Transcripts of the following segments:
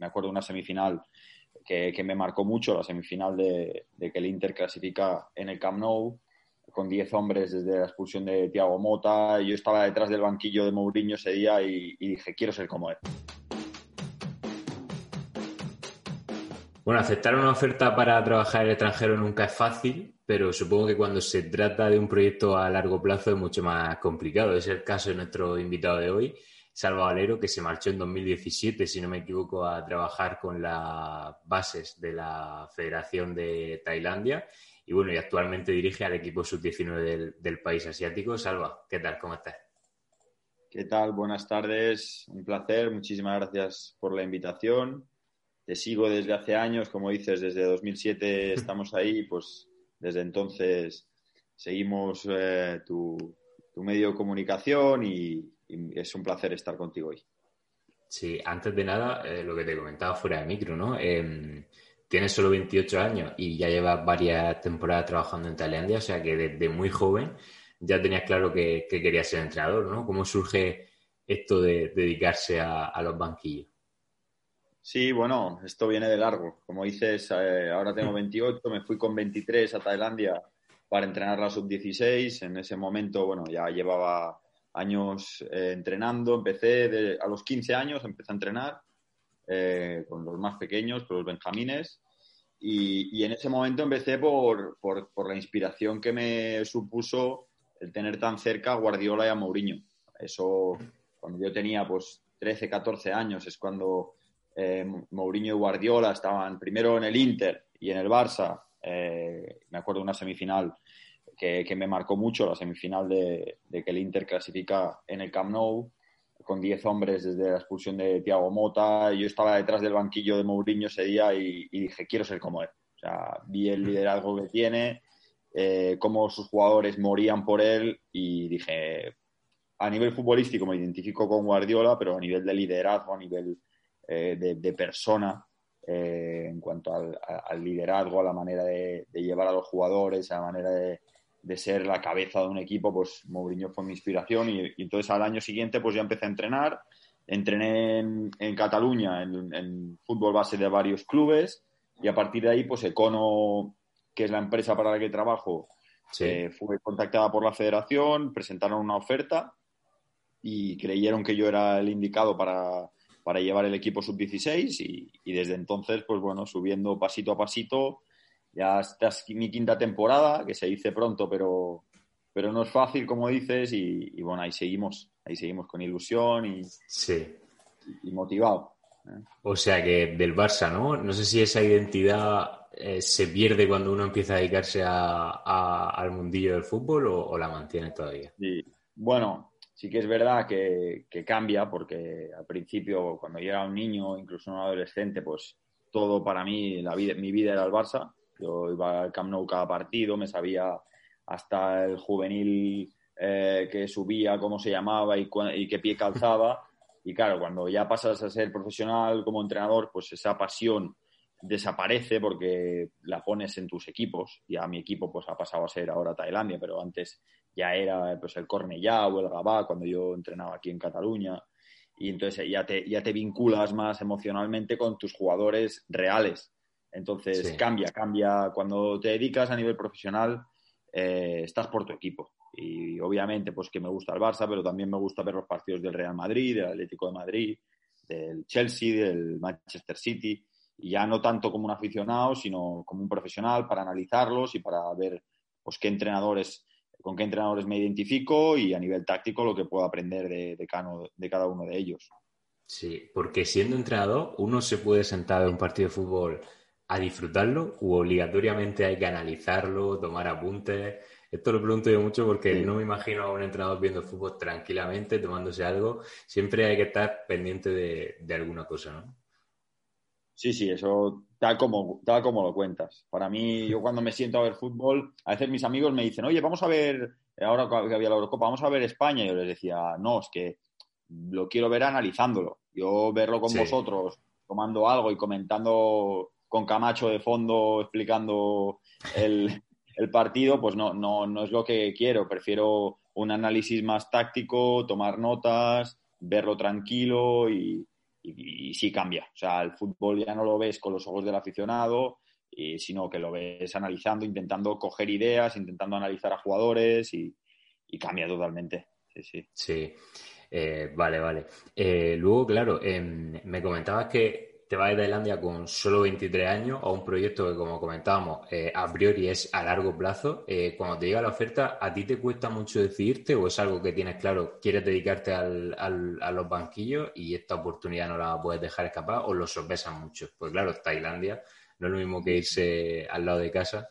me acuerdo de una semifinal que, me marcó mucho, la semifinal de, que el Inter clasifica en el Camp Nou con 10 hombres desde la expulsión de Thiago Mota. Yo estaba detrás del banquillo de Mourinho ese día y, y dije, quiero ser como él. Bueno, aceptar una oferta para trabajar en el extranjero nunca es fácil, pero supongo que cuando se trata de un proyecto a largo plazo es mucho más complicado. Es el caso de nuestro invitado de hoy, Salva Valero, que se marchó en 2017, si no me equivoco, a trabajar con las bases de la Federación de Tailandia. Y bueno, y actualmente dirige al equipo sub-19 del, país asiático. Salva, ¿qué tal? ¿Cómo estás? ¿Qué tal? Buenas tardes. Un placer. Muchísimas gracias por la invitación te sigo desde hace años, como dices, desde 2007 estamos ahí, pues desde entonces seguimos eh, tu, medio de comunicación y, es un placer estar contigo hoy. Sí, antes de nada, eh, lo que te comentaba fuera de micro, ¿no? Em, tienes solo 28 años y ya llevas varias temporadas trabajando en Tailandia, o sea que desde muy joven ya tenías claro que, querías ser entrenador, ¿no? ¿Cómo surge esto de dedicarse a los banquillos? Sí, bueno, esto viene de largo. Como dices, eh, ahora tengo 28, me fui con 23 a Tailandia para entrenar la sub-16. En ese momento, bueno, ya llevaba años eh, entrenando. Empecé a los 15 años, empecé a entrenar eh, con los más pequeños, con los benjamines. Y, en ese momento empecé por, por, la inspiración que me supuso el tener tan cerca a Guardiola y a Mourinho. Eso, cuando yo tenía pues 13, 14 años, es cuando eh, Mourinho y Guardiola estaban primero en el Inter y en el Barça. Eh, me acuerdo de una semifinal que, me marcó mucho, la semifinal de, que el Inter clasifica en el Camp Nou con 10 hombres desde la expulsión de Thiago Mota. Yo estaba detrás del banquillo de Mourinho ese día y, dije, quiero ser como él. O sea, vi el liderazgo que tiene, eh, cómo sus jugadores morían por él y dije, a nivel futbolístico me identifico con Guardiola, pero a nivel de liderazgo, a nivel eh, de, persona eh, en cuanto al, liderazgo, a la manera de, llevar a los jugadores, a la manera de, ser la cabeza de un equipo, pues Mourinho fue mi inspiración y, entonces al año siguiente pues ya empecé a entrenar, entrené en, Cataluña en, fútbol base de varios clubes y a partir de ahí pues Econo, que es la empresa para la que trabajo, eh, fue contactada por la federación, presentaron una oferta y creyeron que yo era el indicado para, para llevar el equipo sub-16 y, desde entonces, pues bueno, subiendo pasito a pasito. Ya esta es mi quinta temporada, que se dice pronto, pero, pero no es fácil, como dices, y, bueno, ahí seguimos, ahí seguimos con ilusión y, sí. y, motivado. ¿eh? O sea que del Barça, ¿no? No sé si esa identidad eh, se pierde cuando uno empieza a dedicarse al mundillo del fútbol o, o la mantiene todavía. Sí. Bueno, sí que es verdad que, cambia porque al principio, cuando yo era un niño, incluso un adolescente, pues todo para mí, la vida, mi vida era el Barça. Yo iba al Camp Nou cada partido, me sabía hasta el juvenil eh, que subía, cómo se llamaba y, y qué pie calzaba. Y claro, cuando ya pasas a ser profesional como entrenador, pues esa pasión desaparece porque la pones en tus equipos. Ya mi equipo pues ha pasado a ser ahora Tailandia, pero antes ya era pues, el Cornellá o el Gabá cuando yo entrenaba aquí en Cataluña. Y entonces ya te, ya te vinculas más emocionalmente con tus jugadores reales. Entonces cambia, cambia. Cuando te dedicas a nivel profesional, eh, estás por tu equipo. Y obviamente, pues que me gusta el Barça, pero también me gusta ver los partidos del Real Madrid, del Atlético de Madrid, del Chelsea, del Manchester City. Y ya no tanto como un aficionado, sino como un profesional para analizarlos y para ver pues, qué entrenadores con qué entrenadores me identifico y a nivel táctico lo que puedo aprender de, de, cada, uno de ellos. Sí, porque siendo entrenador uno se puede sentar en un partido de fútbol a disfrutarlo o obligatoriamente hay que analizarlo, tomar apuntes. Esto lo pregunto yo mucho porque no me imagino a un entrenador viendo fútbol tranquilamente, tomándose algo. Siempre hay que estar pendiente de, de alguna cosa, ¿no? Sí, sí, eso tal como, tal como lo cuentas. Para mí, yo cuando me siento a ver fútbol, a veces mis amigos me dicen, oye, vamos a ver, ahora que había la Eurocopa, vamos a ver España. Y yo les decía, no, es que lo quiero ver analizándolo. Yo verlo con vosotros, tomando algo y comentando con Camacho de fondo, explicando el, partido, pues no, no, no es lo que quiero. Prefiero un análisis más táctico, tomar notas, verlo tranquilo y, y, sí cambia. O sea, el fútbol ya no lo ves con los ojos del aficionado, y, sino que lo ves analizando, intentando coger ideas, intentando analizar a jugadores y, cambia totalmente. Sí, sí. Sí, eh, vale, vale. Eh, luego, claro, em, me comentabas que te vas de Tailandia con solo 23 años a un proyecto que, como comentábamos, eh, a priori es a largo plazo. Eh, cuando te llega la oferta, ¿a ti te cuesta mucho decidirte o es algo que tienes claro, quieres dedicarte al, a los banquillos y esta oportunidad no la puedes dejar escapar o lo sorpresan mucho? Pues claro, Tailandia no es lo mismo que irse al lado de casa,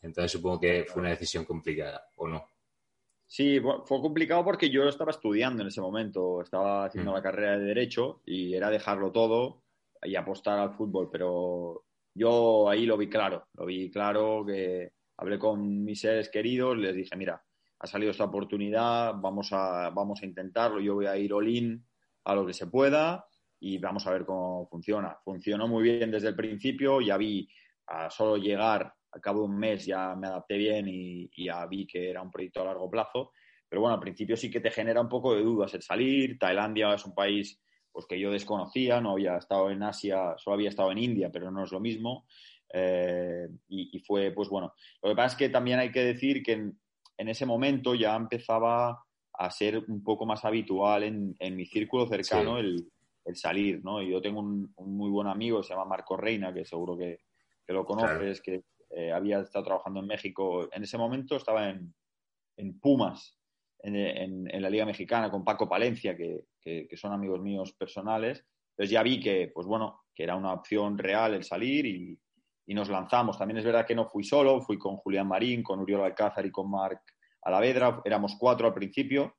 entonces supongo que fue una decisión complicada, ¿o no? Sí, fue complicado porque yo estaba estudiando en ese momento, estaba haciendo mm. la carrera de Derecho y era dejarlo todo y apostar al fútbol, pero yo ahí lo vi claro, lo vi claro que hablé con mis seres queridos, les dije, mira, ha salido esta oportunidad, vamos a, vamos a intentarlo, yo voy a ir all a lo que se pueda y vamos a ver cómo funciona. Funcionó muy bien desde el principio, ya vi a solo llegar, al cabo de un mes ya me adapté bien y, y ya vi que era un proyecto a largo plazo, pero bueno, al principio sí que te genera un poco de dudas el salir, Tailandia es un país pues que yo desconocía, no había estado en Asia, solo había estado en India, pero no es lo mismo. Eh, y, fue, pues bueno, lo que pasa es que también hay que decir que en, ese momento ya empezaba a ser un poco más habitual en, mi círculo cercano el, salir, ¿no? yo tengo un, muy buen amigo, se llama Marco Reina, que seguro que, lo conoces, que eh, había estado trabajando en México. En ese momento estaba en, en Pumas, en, la Liga Mexicana con Paco Palencia, que, son amigos míos personales. Entonces ya vi que, pues bueno, que era una opción real el salir y, nos lanzamos. También es verdad que no fui solo, fui con Julián Marín, con Uriol Alcázar y con Marc Alavedra. Éramos cuatro al principio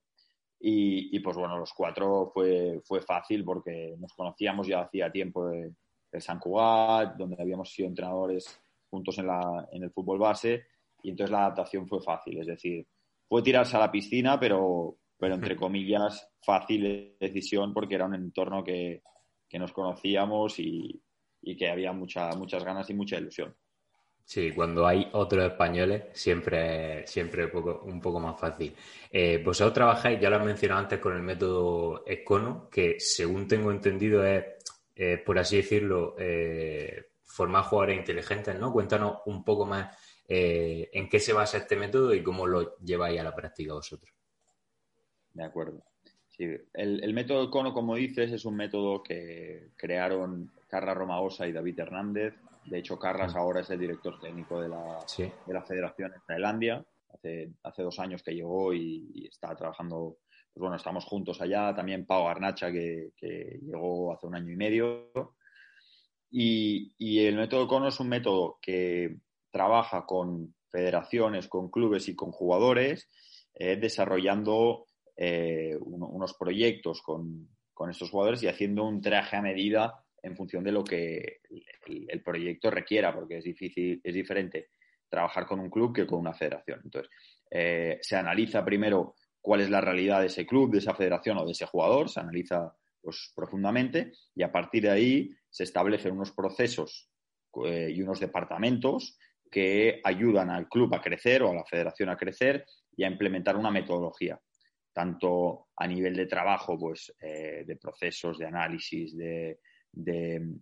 y, pues bueno, los cuatro fue, fue fácil porque nos conocíamos ya hacía tiempo de, San Cugat, donde habíamos sido entrenadores juntos en, la, en el fútbol base y entonces la adaptación fue fácil. Es decir, fue tirarse a la piscina, pero, pero entre comillas, fácil decisión porque era un entorno que, nos conocíamos y, que había mucha, muchas ganas y mucha ilusión. Sí, cuando hay otros españoles siempre, siempre un, poco, un poco más fácil. Eh, vosotros trabajáis, ya lo has mencionado antes, con el método Econo, que según tengo entendido es, eh, por así decirlo, eh, formar jugadores inteligentes, ¿no? Cuéntanos un poco más eh, en qué se basa este método y cómo lo lleváis a la práctica vosotros. De acuerdo. el, método Cono, como dices, es un método que crearon Carla Romagosa y David Hernández. De hecho, Carlas mm. ahora es el director técnico de la, de la Federación en Tailandia. Hace, hace dos años que llegó y, está trabajando, pues bueno, estamos juntos allá. También Pau Arnacha, que, llegó hace un año y medio. Y, y, el método Cono es un método que trabaja con federaciones, con clubes y con jugadores, eh, desarrollando eh, unos proyectos con, estos jugadores y haciendo un traje a medida en función de lo que el, proyecto requiera, porque es difícil, es diferente trabajar con un club que con una federación. Entonces, eh, se analiza primero cuál es la realidad de ese club, de esa federación o de ese jugador, se analiza pues, profundamente y a partir de ahí se establecen unos procesos y unos departamentos que ayudan al club a crecer o a la federación a crecer y a implementar una metodología, tanto a nivel de trabajo, pues eh, de procesos, de análisis, de,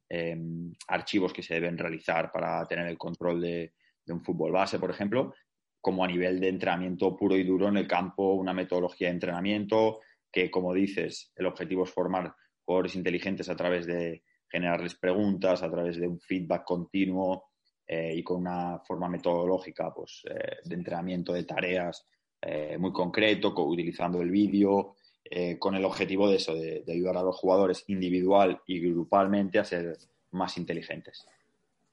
em, archivos que se deben realizar para tener el control de, un fútbol base, por ejemplo, como a nivel de entrenamiento puro y duro en el campo, una metodología de entrenamiento que, como dices, el objetivo es formar jugadores inteligentes a través de generarles preguntas, a través de un feedback continuo, eh, y con una forma metodológica pues, eh, de entrenamiento de tareas eh, muy concreto, utilizando el vídeo, con el objetivo de eso, de, ayudar a los jugadores individual y grupalmente a ser más inteligentes.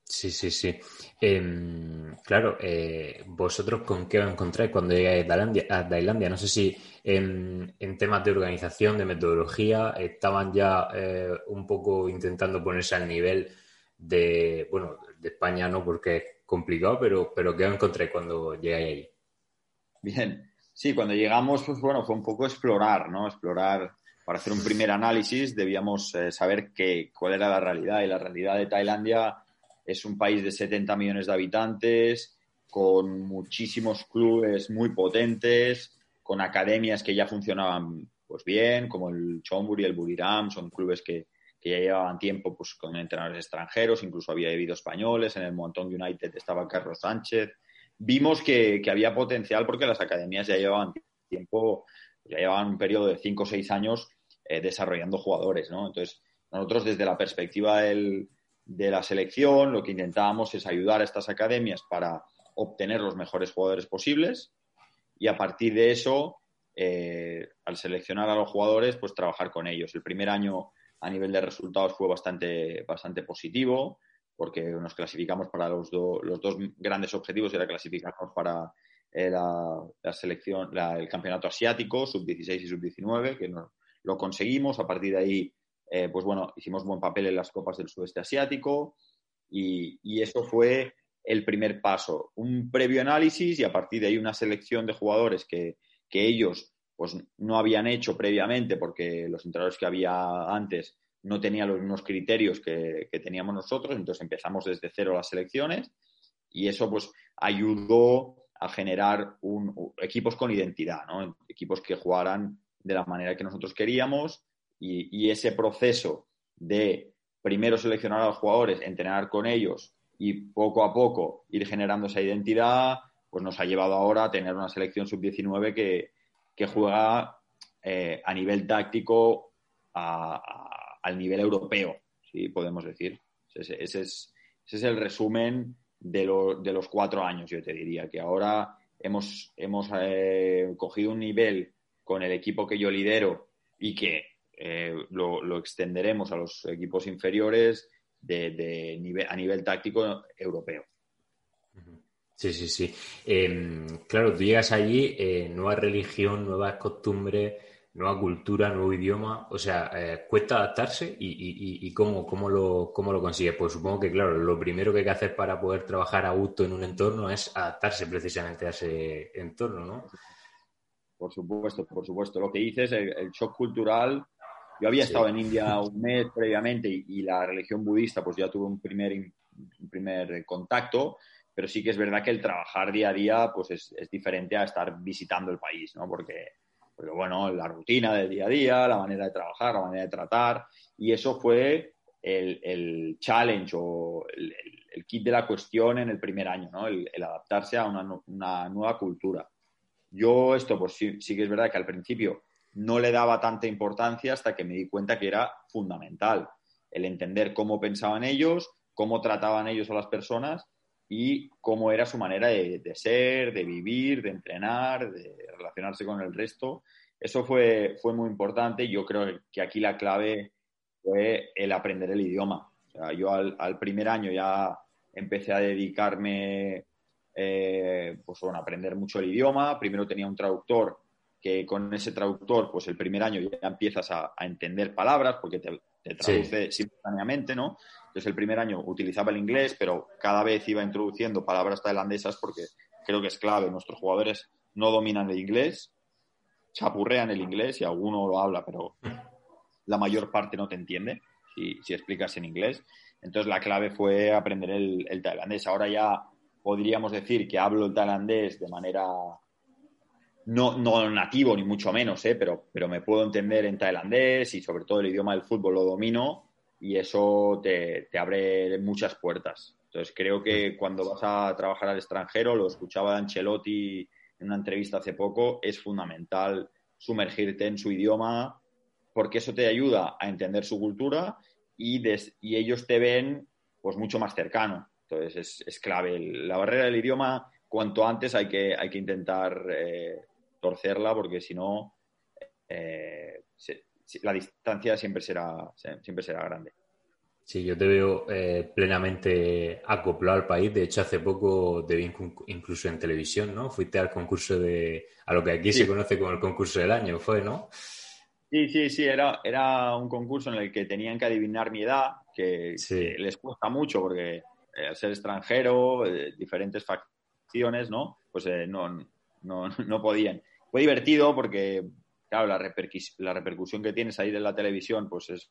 Sí, sí, sí. Em, claro, ¿vosotros con qué os encontráis cuando llegáis a Tailandia? No sé si en, en, temas de organización, de metodología, estaban ya un poco intentando ponerse al nivel de, bueno, de España no, porque es complicado, pero, pero ¿qué encontré cuando llegué ahí? Bien, sí, cuando llegamos, pues bueno, fue un poco explorar, ¿no? Explorar, para hacer un primer análisis debíamos eh, saber qué, cuál era la realidad y la realidad de Tailandia es un país de 70 millones de habitantes, con muchísimos clubes muy potentes, con academias que ya funcionaban pues bien, como el Chonburi, el Buriram, son clubes que, que ya llevaban tiempo pues, con entrenadores extranjeros, incluso había habido españoles, en el Montón United estaba Carlos Sánchez. Vimos que, había potencial porque las academias ya llevaban tiempo, ya llevaban un periodo de cinco o seis años eh, desarrollando jugadores, ¿no? Entonces, nosotros desde la perspectiva del, de la selección, lo que intentábamos es ayudar a estas academias para obtener los mejores jugadores posibles y a partir de eso, eh, al seleccionar a los jugadores, pues trabajar con ellos. El primer año a nivel de resultados fue bastante, bastante positivo porque nos clasificamos para los, los dos grandes objetivos, era clasificarnos para eh, la, selección, el campeonato asiático, sub-16 y sub-19, que lo conseguimos. A partir de ahí, eh, pues bueno, hicimos buen papel en las copas del sudeste asiático y, y, eso fue el primer paso. Un previo análisis y a partir de ahí una selección de jugadores que, que ellos pues no habían hecho previamente porque los entrenadores que había antes no tenían los mismos criterios que, teníamos nosotros, entonces empezamos desde cero las selecciones y eso pues ayudó a generar un, equipos con identidad, ¿no? equipos que jugaran de la manera que nosotros queríamos y, ese proceso de primero seleccionar a los jugadores, entrenar con ellos y poco a poco ir generando esa identidad, pues nos ha llevado ahora a tener una selección sub-19 que, que juega eh, a nivel táctico al nivel europeo, ¿sí? podemos decir. Ese, es, el resumen de, los cuatro años, yo te diría, que ahora hemos, hemos eh, cogido un nivel con el equipo que yo lidero y que eh, lo, extenderemos a los equipos inferiores de, nivel, a nivel táctico europeo. Sí, sí, sí. Em, claro, tú llegas allí, eh, nueva religión, nuevas costumbres, nueva cultura, nuevo idioma. O sea, eh, cuesta adaptarse y, cómo, cómo, lo, cómo lo consigues. Pues supongo que, claro, lo primero que hay que hacer para poder trabajar a gusto en un entorno es adaptarse precisamente a ese entorno, ¿no? Por supuesto, por supuesto. Lo que dices, el, el shock cultural. Yo había estado en India un mes previamente y, la religión budista, pues ya tuve un primer, un primer contacto pero sí que es verdad que el trabajar día a día pues es, diferente a estar visitando el país, ¿no? Porque, bueno, la rutina del día a día, la manera de trabajar, la manera de tratar, y eso fue el, challenge o el, kit de la cuestión en el primer año, ¿no? El, adaptarse a una, nueva cultura. Yo esto, pues sí, sí que es verdad que al principio no le daba tanta importancia hasta que me di cuenta que era fundamental el entender cómo pensaban ellos, cómo trataban ellos a las personas y cómo era su manera de, ser, de vivir, de entrenar, de relacionarse con el resto. Eso fue, fue muy importante yo creo que aquí la clave fue el aprender el idioma. yo al, primer año ya empecé a dedicarme eh, pues, a aprender mucho el idioma. Primero tenía un traductor que con ese traductor, pues el primer año ya empiezas a, entender palabras porque te, traduce simultáneamente, ¿no? Entonces el primer año utilizaba el inglés, pero cada vez iba introduciendo palabras tailandesas porque creo que es clave. Nuestros jugadores no dominan el inglés, chapurrean el inglés y alguno lo habla, pero la mayor parte no te entiende si, si explicas en inglés. Entonces la clave fue aprender el, el tailandés. Ahora ya podríamos decir que hablo el tailandés de manera no, no nativo ni mucho menos, ¿eh? pero, pero me puedo entender en tailandés y sobre todo el idioma del fútbol lo domino y eso te, abre muchas puertas. Entonces creo que cuando vas a trabajar al extranjero, lo escuchaba de Ancelotti en una entrevista hace poco, es fundamental sumergirte en su idioma porque eso te ayuda a entender su cultura y, y ellos te ven pues mucho más cercano. Entonces es, clave. La barrera del idioma, cuanto antes hay que, hay que intentar eh, torcerla porque si no, eh, la distancia siempre será, siempre será grande. Sí, yo te veo eh, plenamente acoplado al país. De hecho, hace poco te vi incluso en televisión, ¿no? Fuiste al concurso de, a lo que aquí se conoce como el concurso del año, ¿fue, no? Sí, sí, sí, era, era un concurso en el que tenían que adivinar mi edad, que, les cuesta mucho porque eh, al ser extranjero, diferentes facciones, ¿no? Pues no, no, no podían. Fue divertido porque, claro, la, la repercusión que tienes ahí de la televisión pues es,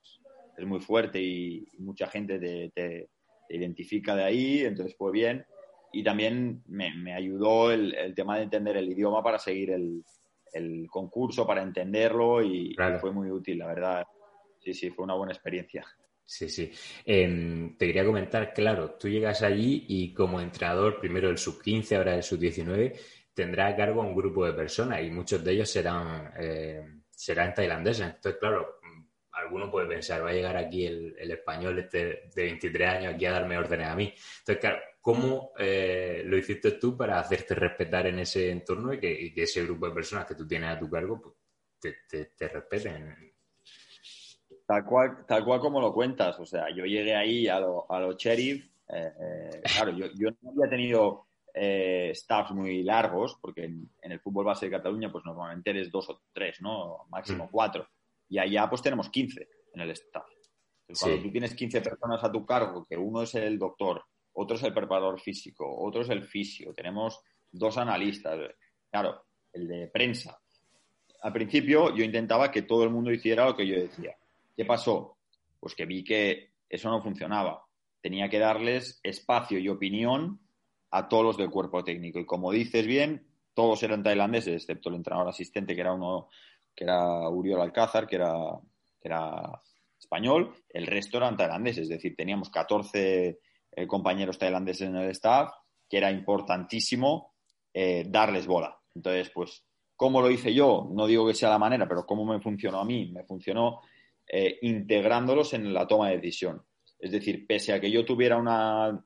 es muy fuerte y, mucha gente te, identifica de ahí, entonces fue bien. Y también me, ayudó el, tema de entender el idioma para seguir el, concurso, para entenderlo y, fue muy útil, la verdad. Sí, sí, fue una buena experiencia. Sí, sí. Em, te quería comentar, claro, tú llegas allí y como entrenador, primero el sub-15, ahora el sub-19, tendrá a cargo un grupo de personas y muchos de ellos serán, eh, serán tailandeses. Entonces, claro, alguno puede pensar, va a llegar aquí el, español este de 23 años aquí a darme órdenes a mí. Entonces, claro, ¿cómo eh, lo hiciste tú para hacerte respetar en ese entorno y que, ese grupo de personas que tú tienes a tu cargo pues, te respeten? Tal cual, tal cual como lo cuentas. O sea, yo llegué ahí a los a sheriff. Eh, eh, claro, yo, yo, no había tenido eh, staffs muy largos, porque en, el fútbol base de Cataluña, pues normalmente eres dos o tres, ¿no? Máximo mm. cuatro. Y allá, pues tenemos 15 en el staff. cuando tú tienes 15 personas a tu cargo, que uno es el doctor, otro es el preparador físico, otro es el fisio, tenemos dos analistas, claro, el de prensa. Al principio yo intentaba que todo el mundo hiciera lo que yo decía. ¿Qué pasó? Pues que vi que eso no funcionaba. Tenía que darles espacio y opinión a todos los del cuerpo técnico. Y como dices bien, todos eran tailandeses, excepto el entrenador asistente, que era uno, que era Uriol Alcázar, que era, era español. El resto eran tailandeses, es decir, teníamos 14 eh, compañeros tailandeses en el staff, que era importantísimo eh, darles bola. Entonces, pues, ¿cómo lo hice yo? No digo que sea la manera, pero ¿cómo me funcionó a mí? Me funcionó eh, integrándolos en la toma de decisión. Es decir, pese a que yo tuviera una,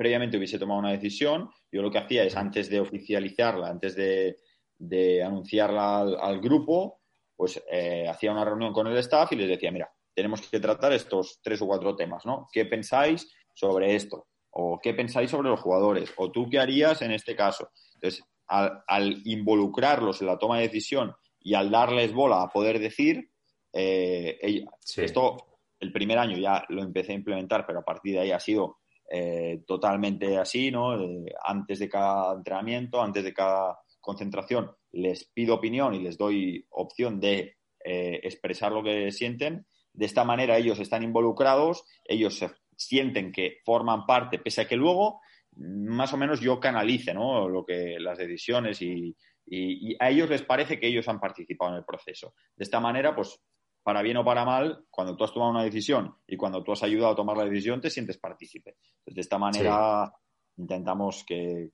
previamente hubiese tomado una decisión, yo lo que hacía es antes de oficializarla, antes de, anunciarla al, grupo, pues eh, hacía una reunión con el staff y les decía, mira, tenemos que tratar estos tres o cuatro temas, ¿no? ¿Qué pensáis sobre esto? ¿O qué pensáis sobre los jugadores? ¿O tú qué harías en este caso? Entonces, al involucrarlos en la toma de decisión y al darles bola a poder decir, eh, esto, el primer año ya lo empecé a implementar, pero a partir de ahí ha sido eh, totalmente así, ¿no? antes de cada entrenamiento, antes de cada concentración, les pido opinión y les doy opción de eh, expresar lo que sienten. De esta manera ellos están involucrados, ellos se sienten que forman parte, pese a que luego más o menos yo canalice ¿no? lo que, las decisiones y, y, a ellos les parece que ellos han participado en el proceso. De esta manera, pues para bien o para mal, cuando tú has tomado una decisión y cuando tú has ayudado a tomar la decisión, te sientes partícipe. de esta manera intentamos que,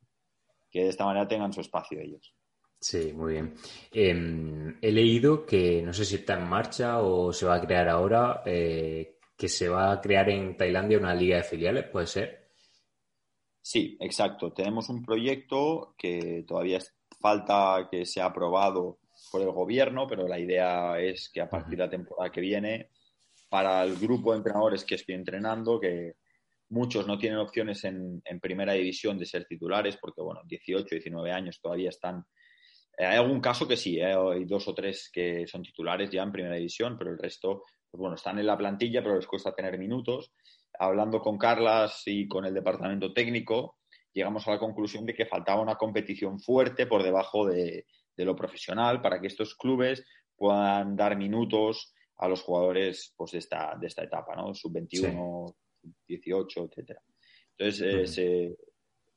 de esta manera tengan su espacio ellos. Sí, muy bien. Em, he leído que no sé si está en marcha o se va a crear ahora, eh, que se va a crear en Tailandia una liga de filiales, ¿puede ser? Sí, exacto. Tenemos un proyecto que todavía falta que sea aprobado por el gobierno, pero la idea es que a partir de la temporada que viene, para el grupo de entrenadores que estoy entrenando, que muchos no tienen opciones en, primera división de ser titulares, porque bueno, 18, 19 años todavía están. Eh, hay algún caso que sí, eh, hay dos o tres que son titulares ya en primera división, pero el resto, pues bueno, están en la plantilla, pero les cuesta tener minutos. Hablando con Carlas y con el departamento técnico, llegamos a la conclusión de que faltaba una competición fuerte por debajo de, de lo profesional para que estos clubes puedan dar minutos a los jugadores pues, de, esta, de esta etapa, ¿no? Sub-21, sub-18, etcétera. Entonces eh,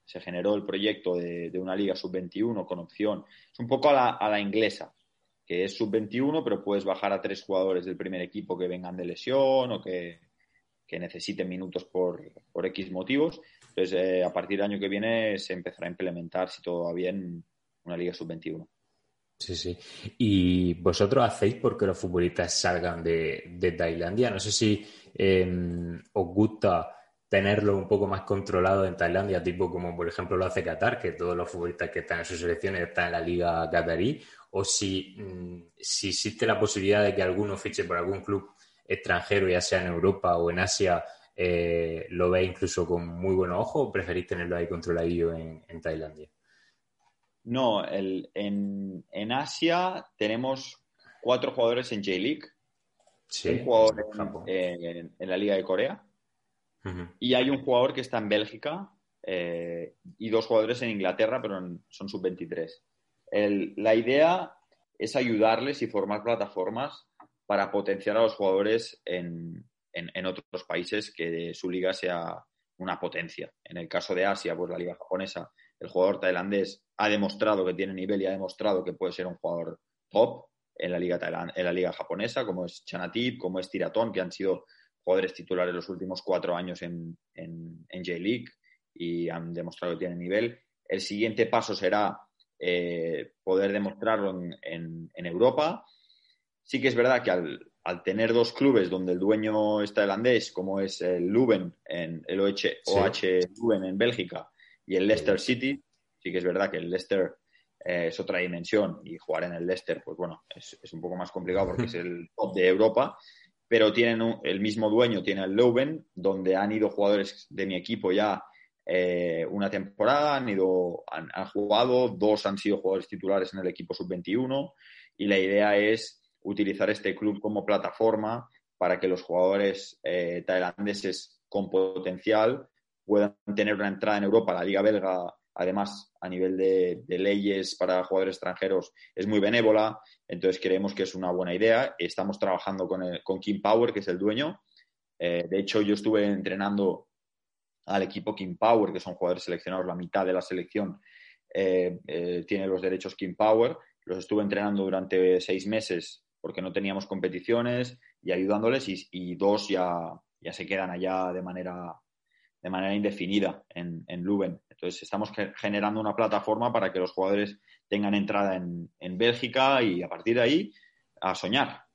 se, generó el proyecto de, una liga sub-21 con opción, es un poco a la, a la inglesa, que es sub-21, pero puedes bajar a tres jugadores del primer equipo que vengan de lesión o que, necesiten minutos por, por X motivos. Entonces, eh, a partir del año que viene se empezará a implementar, si todo va bien, una liga sub-21. Sí, sí. ¿Y vosotros hacéis porque los futbolistas salgan de, Tailandia? No sé si em, os gusta tenerlo un poco más controlado en Tailandia, tipo como por ejemplo lo hace Qatar, que todos los futbolistas que están en sus selecciones están en la liga qatarí, o si, mm, si existe la posibilidad de que alguno fiche por algún club extranjero, ya sea en Europa o en Asia, eh, lo ve incluso con muy buenos ojos, o preferís tenerlo ahí controladillo en Tailandia. No, el, en, en, Asia tenemos cuatro jugadores en J-League. un jugador en, la Liga de Corea. Y hay un jugador que está en Bélgica eh, y dos jugadores en Inglaterra, pero son sub-23. La idea es ayudarles y formar plataformas para potenciar a los jugadores en, en, otros países que su liga sea una potencia. En el caso de Asia, pues la liga japonesa el jugador tailandés ha demostrado que tiene nivel y ha demostrado que puede ser un jugador top en la liga en la liga japonesa, como es Chanatip, como es Tiratón, que han sido jugadores titulares los últimos cuatro años en, en, J-League y han demostrado que tienen nivel. El siguiente paso será eh, poder demostrarlo en, en, Europa. Sí que es verdad que al, al, tener dos clubes donde el dueño es tailandés, como es el Leuven, en el OH, OH Leuven en Bélgica, y el Leicester City, sí que es verdad que el Leicester eh, es otra dimensión y jugar en el Leicester, pues bueno, es, es un poco más complicado porque es el top de Europa, pero tienen el mismo dueño, tiene el Leuven, donde han ido jugadores de mi equipo ya eh, una temporada, han, ido, han, jugado, dos han sido jugadores titulares en el equipo sub-21 y la idea es utilizar este club como plataforma para que los jugadores eh, tailandeses con potencial puedan tener una entrada en Europa. La Liga Belga, además, a nivel de, leyes para jugadores extranjeros, es muy benévola, entonces creemos que es una buena idea. Estamos trabajando con, con Kim Power, que es el dueño. Eh, de hecho, yo estuve entrenando al equipo King Power, que son jugadores seleccionados, la mitad de la selección eh, eh, tiene los derechos King Power. Los estuve entrenando durante seis meses porque no teníamos competiciones y ayudándoles y, dos ya, ya se quedan allá de manera, de manera indefinida en, en. Entonces estamos generando una plataforma para que los jugadores tengan entrada en, en Bélgica y a partir de ahí a soñar.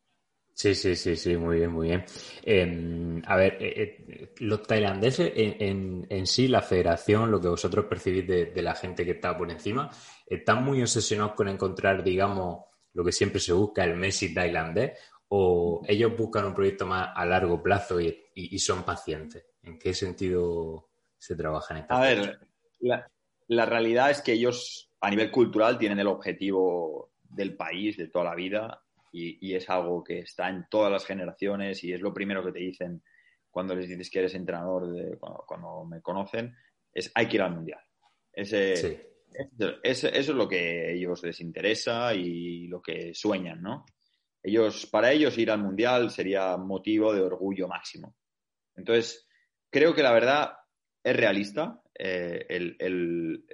Sí, sí, sí, sí, muy bien, muy bien. Em, a ver, eh, eh, los tailandeses en, en, sí, la federación, lo que vosotros percibís de, la gente que está por encima, ¿están muy obsesionados con encontrar, digamos, lo que siempre se busca, el Messi tailandés? ¿O ellos buscan un proyecto más a largo plazo y, son pacientes? ¿En qué sentido se trabaja en esta A ver, la, la realidad es que ellos, a nivel cultural, tienen el objetivo del país de toda la vida y, es algo que está en todas las generaciones y es lo primero que te dicen cuando les dices que eres entrenador, de, cuando, me conocen, es hay que ir al mundial. Ese, eso es lo que a ellos les interesa y lo que sueñan, ¿no? Ellos, para ellos ir al mundial sería motivo de orgullo máximo. Entonces, creo que la verdad es realista eh, el, el,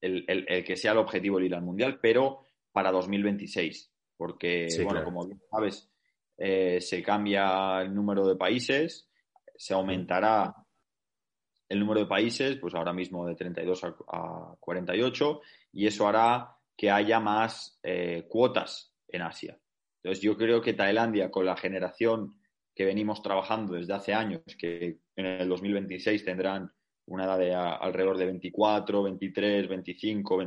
el, que sea el objetivo el ir al mundial, pero para 2026 porque, bueno, como bien sabes, eh, se cambia el número de países, se aumentará el número de países, pues ahora mismo de 32 a, 48, y eso hará que haya más eh, cuotas en Asia. Entonces, yo creo que Tailandia, con la generación que venimos trabajando desde hace años, que en el 2026 tendrán una edad de alrededor de 24, 23, 25,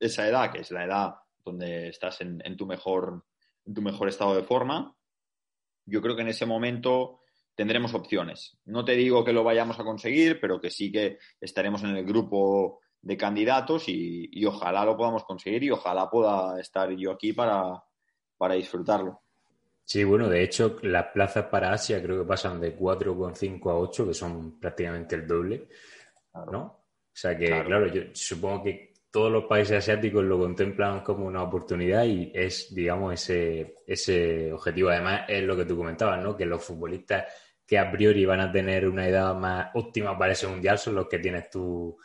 esa edad, que es la edad donde estás en, tu mejor, en tu mejor estado de forma, yo creo que en ese momento tendremos opciones. No te digo que lo vayamos a conseguir, pero que sí que estaremos en el grupo de candidatos y, ojalá lo podamos conseguir y ojalá pueda estar yo aquí para, para disfrutarlo. Sí, bueno, de hecho, las plazas para Asia creo que pasan de 4,5 a 8, que son prácticamente el doble, ¿no? O sea que, claro, yo supongo que todos los países asiáticos lo contemplan como una oportunidad y es, digamos, ese, ese objetivo. Además, es lo que tú comentabas, ¿no? Que los futbolistas que a priori van a tener una edad más óptima para ese mundial son los que tienes tú,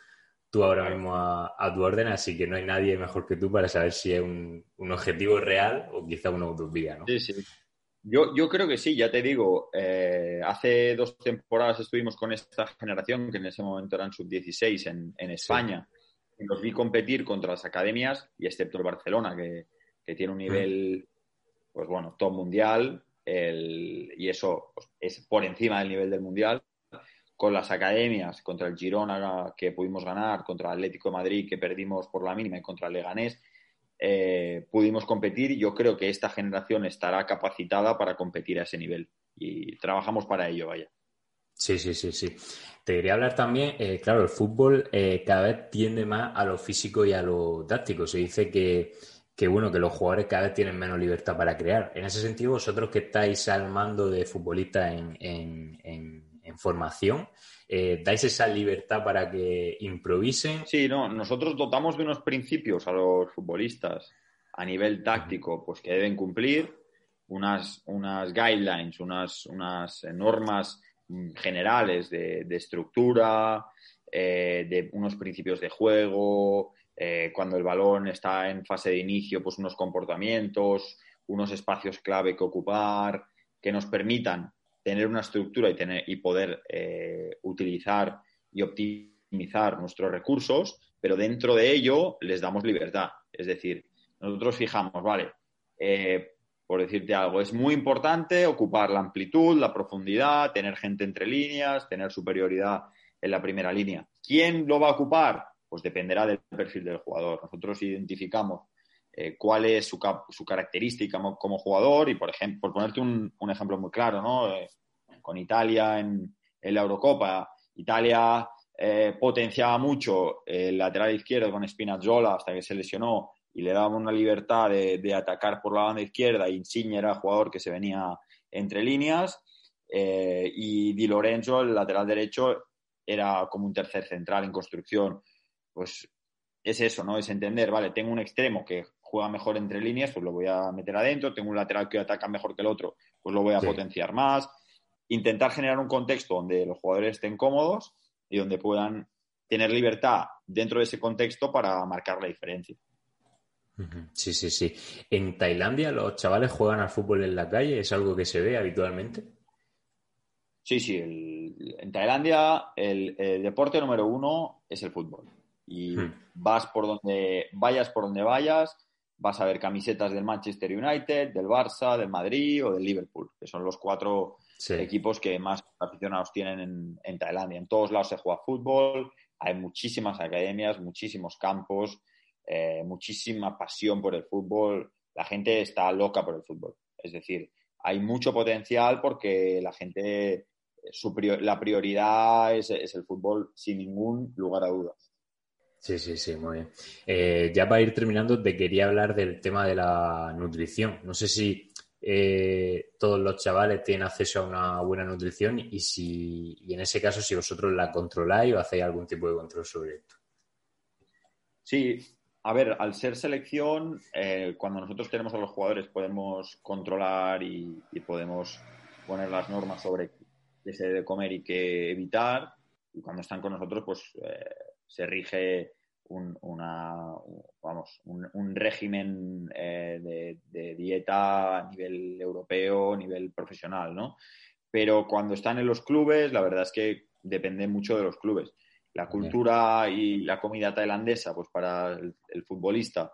tú ahora mismo a, tu orden, así que no hay nadie mejor que tú para saber si es un, objetivo real o quizá una utopía, ¿no? Sí, sí. Yo, yo creo que sí, ya te digo, eh, hace dos temporadas estuvimos con esta generación, que en ese momento eran sub-16 en, en España los vi competir contra las academias, y excepto el Barcelona, que, tiene un nivel, pues bueno, top mundial, y eso pues, es por encima del nivel del mundial, con las academias, contra el Girona que pudimos ganar, contra el Atlético de Madrid que perdimos por la mínima y contra el Leganés, eh, pudimos competir yo creo que esta generación estará capacitada para competir a ese nivel y trabajamos para ello, vaya. Sí, sí, sí, sí. Te quería hablar también, eh, claro, el fútbol eh, cada vez tiende más a lo físico y a lo táctico. Se dice que, que, bueno, que los jugadores cada vez tienen menos libertad para crear. En ese sentido, vosotros que estáis al mando de futbolistas en, formación, eh, ¿dais esa libertad para que improvisen? Sí, no, nosotros dotamos de unos principios a los futbolistas a nivel táctico, pues que deben cumplir unas, unas guidelines, unas, unas normas generales de, estructura, eh, de unos principios de juego, eh, cuando el balón está en fase de inicio, pues unos comportamientos, unos espacios clave que ocupar, que nos permitan tener una estructura y, tener, y poder eh, utilizar y optimizar nuestros recursos, pero dentro de ello les damos libertad. Es decir, nosotros fijamos, vale, eh, por decirte algo, es muy importante ocupar la amplitud, la profundidad, tener gente entre líneas, tener superioridad en la primera línea. ¿Quién lo va a ocupar? Pues dependerá del perfil del jugador. Nosotros identificamos eh, cuál es su, su, característica como jugador y, por ejemplo, por ponerte un, ejemplo muy claro, ¿no? Eh, con Italia en, la Eurocopa, Italia eh, potenciaba mucho el lateral izquierdo con Spinazzola hasta que se lesionó y le daba una libertad de, atacar por la banda izquierda y Insigne era el jugador que se venía entre líneas y Di Lorenzo, el lateral derecho, era como un tercer central en construcción. Pues es eso, ¿no? Es entender, vale, tengo un extremo que juega mejor entre líneas, pues lo voy a meter adentro, tengo un lateral que ataca mejor que el otro, pues lo voy a potenciar más. Intentar generar un contexto donde los jugadores estén cómodos y donde puedan tener libertad dentro de ese contexto para marcar la diferencia. Sí, sí, sí. ¿En Tailandia los chavales juegan al fútbol en la calle? ¿Es algo que se ve habitualmente? Sí, sí. en Tailandia el, deporte número uno es el fútbol. Y hmm. vas por donde vayas, por donde vayas, vas a ver camisetas del Manchester United, del Barça, del Madrid o del Liverpool, que son los cuatro equipos que más aficionados tienen en, Tailandia. En todos lados se juega fútbol, hay muchísimas academias, muchísimos campos, eh, muchísima pasión por el fútbol. La gente está loca por el fútbol. Es decir, hay mucho potencial porque la gente, su la prioridad es el fútbol sin ningún lugar a dudas. Sí, sí, sí, muy bien. Eh, ya para ir terminando, te quería hablar del tema de la nutrición. No sé si eh, todos los chavales tienen acceso a una buena nutrición y si y en ese caso si vosotros la controláis o hacéis algún tipo de control sobre esto. Sí, a ver, al ser selección, eh, cuando nosotros tenemos a los jugadores podemos controlar y, podemos poner las normas sobre qué se debe comer y qué evitar. Y cuando están con nosotros, pues se rige un, una, vamos, un, régimen eh, de, dieta a nivel europeo, a nivel profesional, ¿no? Pero cuando están en los clubes, la verdad es que depende mucho de los clubes. La cultura y la comida tailandesa, pues para el, futbolista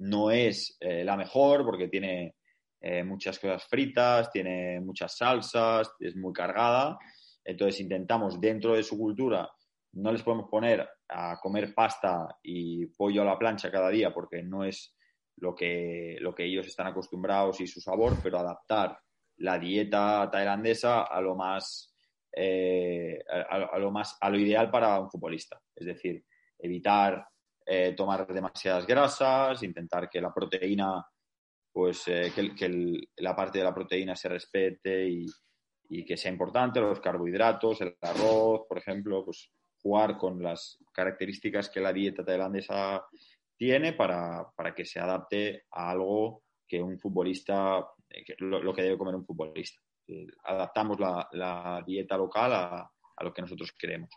no es eh, la mejor porque tiene eh, muchas cosas fritas, tiene muchas salsas, es muy cargada. Entonces intentamos dentro de su cultura no les podemos poner a comer pasta y pollo a la plancha cada día porque no es lo que, lo que ellos están acostumbrados y su sabor, pero adaptar la dieta tailandesa a lo más, eh, a, lo más, a lo ideal para un futbolista. Es decir, evitar eh, tomar demasiadas grasas, intentar que la proteína, pues eh, que, la parte de la proteína se respete y, y que sea importante, los carbohidratos, el arroz, por ejemplo, pues jugar con las características que la dieta tailandesa tiene para, que se adapte a algo que un futbolista, eh, lo, que debe comer un futbolista. Eh, adaptamos la, dieta local a, lo que nosotros queremos.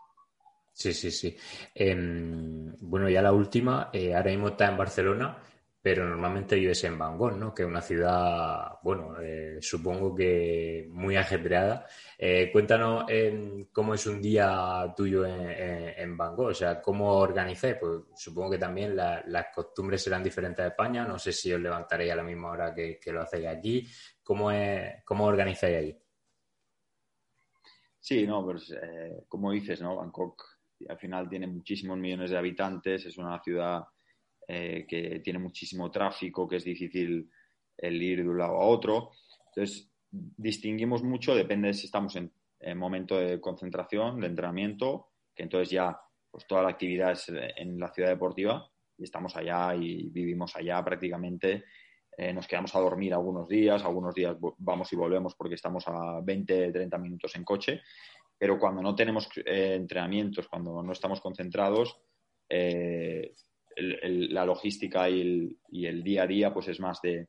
Sí, sí, sí. Em, bueno, ya la última, eh, ahora mismo está en Barcelona pero normalmente vives en Bangkok, ¿no? Que es una ciudad, bueno, eh, supongo que muy ajetreada. Eh, cuéntanos em, cómo es un día tuyo en, Bangkok, o sea, cómo organizáis, pues supongo que también las costumbres serán diferentes a España, no sé si os levantaréis a la misma hora que, lo hacéis aquí, ¿cómo, es, cómo organizáis ahí? Sí, no, pues eh, como dices, ¿no? Bangkok al final tiene muchísimos millones de habitantes, es una ciudad eh, que tiene muchísimo tráfico, que es difícil el ir de un lado a otro. Entonces, distinguimos mucho, depende si estamos en, momento de concentración, de entrenamiento, que entonces ya pues toda la actividad es en la ciudad deportiva y estamos allá y vivimos allá prácticamente. Eh, nos quedamos a dormir algunos días, algunos días vamos y volvemos porque estamos a 20, 30 minutos en coche, pero cuando no tenemos eh, entrenamientos, cuando no estamos concentrados, la logística y el, día a día pues es más de,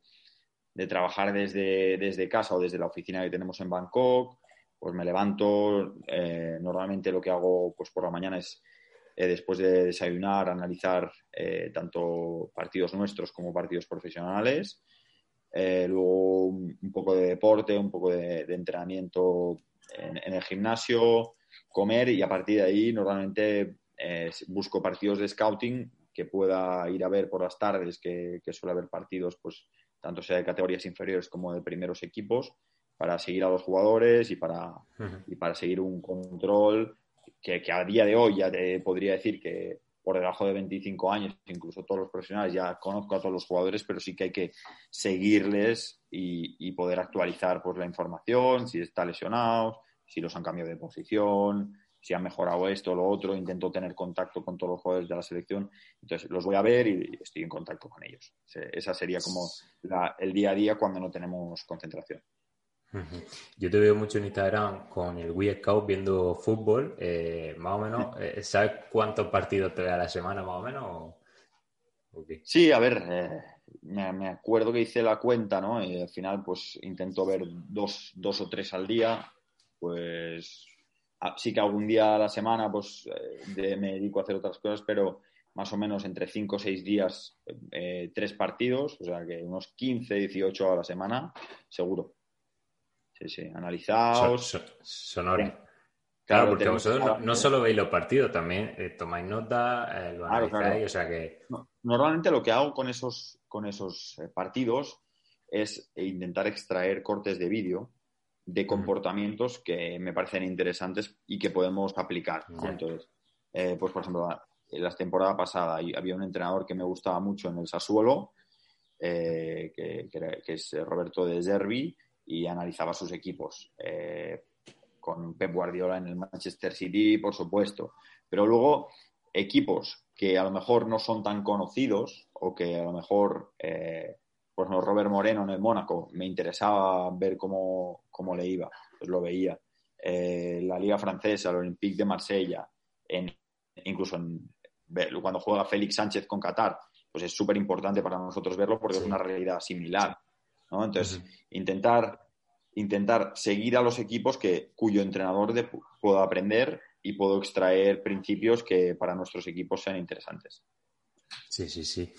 trabajar desde, casa o desde la oficina que tenemos en Bangkok. Pues me levanto, eh, normalmente lo que hago pues por la mañana es eh, después de desayunar, analizar eh, tanto partidos nuestros como partidos profesionales. Luego un, poco de deporte, un poco de, entrenamiento en, el gimnasio, comer y a partir de ahí normalmente busco partidos de scouting que pueda ir a ver por las tardes, que, suele haber partidos, pues tanto sea de categorías inferiores como de primeros equipos, para seguir a los jugadores y para, y para seguir un control que, a día de hoy ya te podría decir que por debajo de 25 años, incluso todos los profesionales, ya conozco a todos los jugadores, pero sí que hay que seguirles y, poder actualizar pues, la información, si está lesionados, si los han cambiado de posición, si han mejorado esto o lo otro. Intento tener contacto con todos los jugadores de la selección. Entonces, los voy a ver y estoy en contacto con ellos. Esa sería como el día a día cuando no tenemos concentración. Yo te veo mucho en Instagram con el Wii Scout viendo fútbol, eh, más o menos. Eh, ¿Sabes cuántos partidos te ve a la semana, más o menos? Sí, a ver, eh, me, acuerdo que hice la cuenta, ¿no? Y al final, pues intento ver dos, dos o tres al día. Pues sí que algún día a la semana, pues me dedico a hacer otras cosas, pero más o menos entre cinco o seis días, tres partidos, o sea que unos 15, 18 a la semana, seguro. Sí, sí, analizados. Sonora. Claro, porque vosotros no, solo veis los partidos, también eh, tomáis nota, eh, lo analizáis, o sea que... Normalmente lo que hago con esos, con esos eh, partidos es intentar extraer cortes de vídeo de comportamientos que me parecen interesantes y que podemos aplicar. Entonces, pues por ejemplo, en la temporada pasada había un entrenador que me gustaba mucho en el Sassuolo, que, que, es Roberto de Zerbi, y analizaba sus equipos. Eh, con Pep Guardiola en el Manchester City, por supuesto. Pero luego equipos que a lo mejor no son tan conocidos o que a lo mejor, eh, no, Robert Moreno en el Mónaco, me interesaba ver cómo, cómo le iba, pues lo veía. Eh, la Liga Francesa, el Olympique de Marsella, en, incluso en, cuando juega Félix Sánchez con Qatar, pues es súper importante para nosotros verlo porque es una realidad similar. Entonces, intentar, intentar seguir a los equipos que, cuyo entrenador de, pueda aprender y puedo extraer principios que para nuestros equipos sean interesantes. Sí, sí, sí.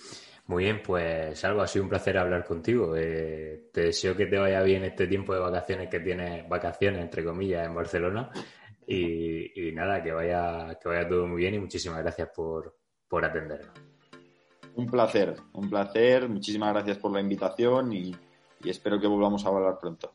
Muy bien, pues algo, ha sido un placer hablar contigo. Eh, te deseo que te vaya bien este tiempo de vacaciones que tienes, vacaciones entre comillas, en Barcelona. Y, nada, que vaya, que vaya todo muy bien y muchísimas gracias por, por atendernos. Un placer, un placer. Muchísimas gracias por la invitación y, y espero que volvamos a hablar pronto.